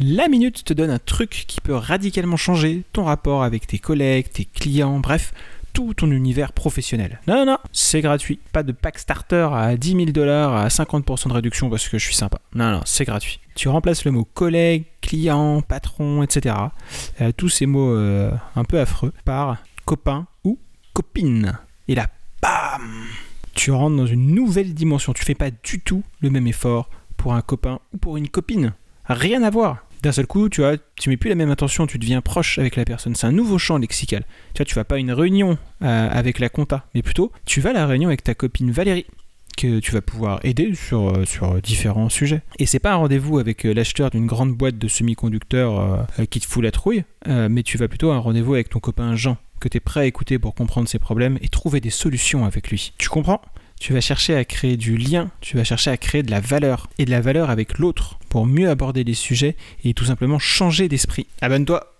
La minute te donne un truc qui peut radicalement changer ton rapport avec tes collègues, tes clients, bref, tout ton univers professionnel. Non, non, non, c'est gratuit. Pas de pack starter à 10 000 dollars à 50% de réduction parce que je suis sympa. Non, non, c'est gratuit. Tu remplaces le mot collègue, client, patron, etc. euh, tous ces mots euh, un peu affreux par copain ou copine. Et là, bam Tu rentres dans une nouvelle dimension. Tu fais pas du tout le même effort pour un copain ou pour une copine. Rien à voir. D'un seul coup, tu vois, tu mets plus la même attention, tu deviens proche avec la personne. C'est un nouveau champ lexical. Tu vois, tu vas pas à une réunion euh, avec la compta, mais plutôt, tu vas à la réunion avec ta copine Valérie que tu vas pouvoir aider sur, euh, sur différents sujets. Et c'est pas un rendez-vous avec euh, l'acheteur d'une grande boîte de semi-conducteurs euh, euh, qui te fout la trouille, euh, mais tu vas plutôt à un rendez-vous avec ton copain Jean, que tu es prêt à écouter pour comprendre ses problèmes et trouver des solutions avec lui. Tu comprends? Tu vas chercher à créer du lien, tu vas chercher à créer de la valeur, et de la valeur avec l'autre, pour mieux aborder les sujets et tout simplement changer d'esprit. Abonne-toi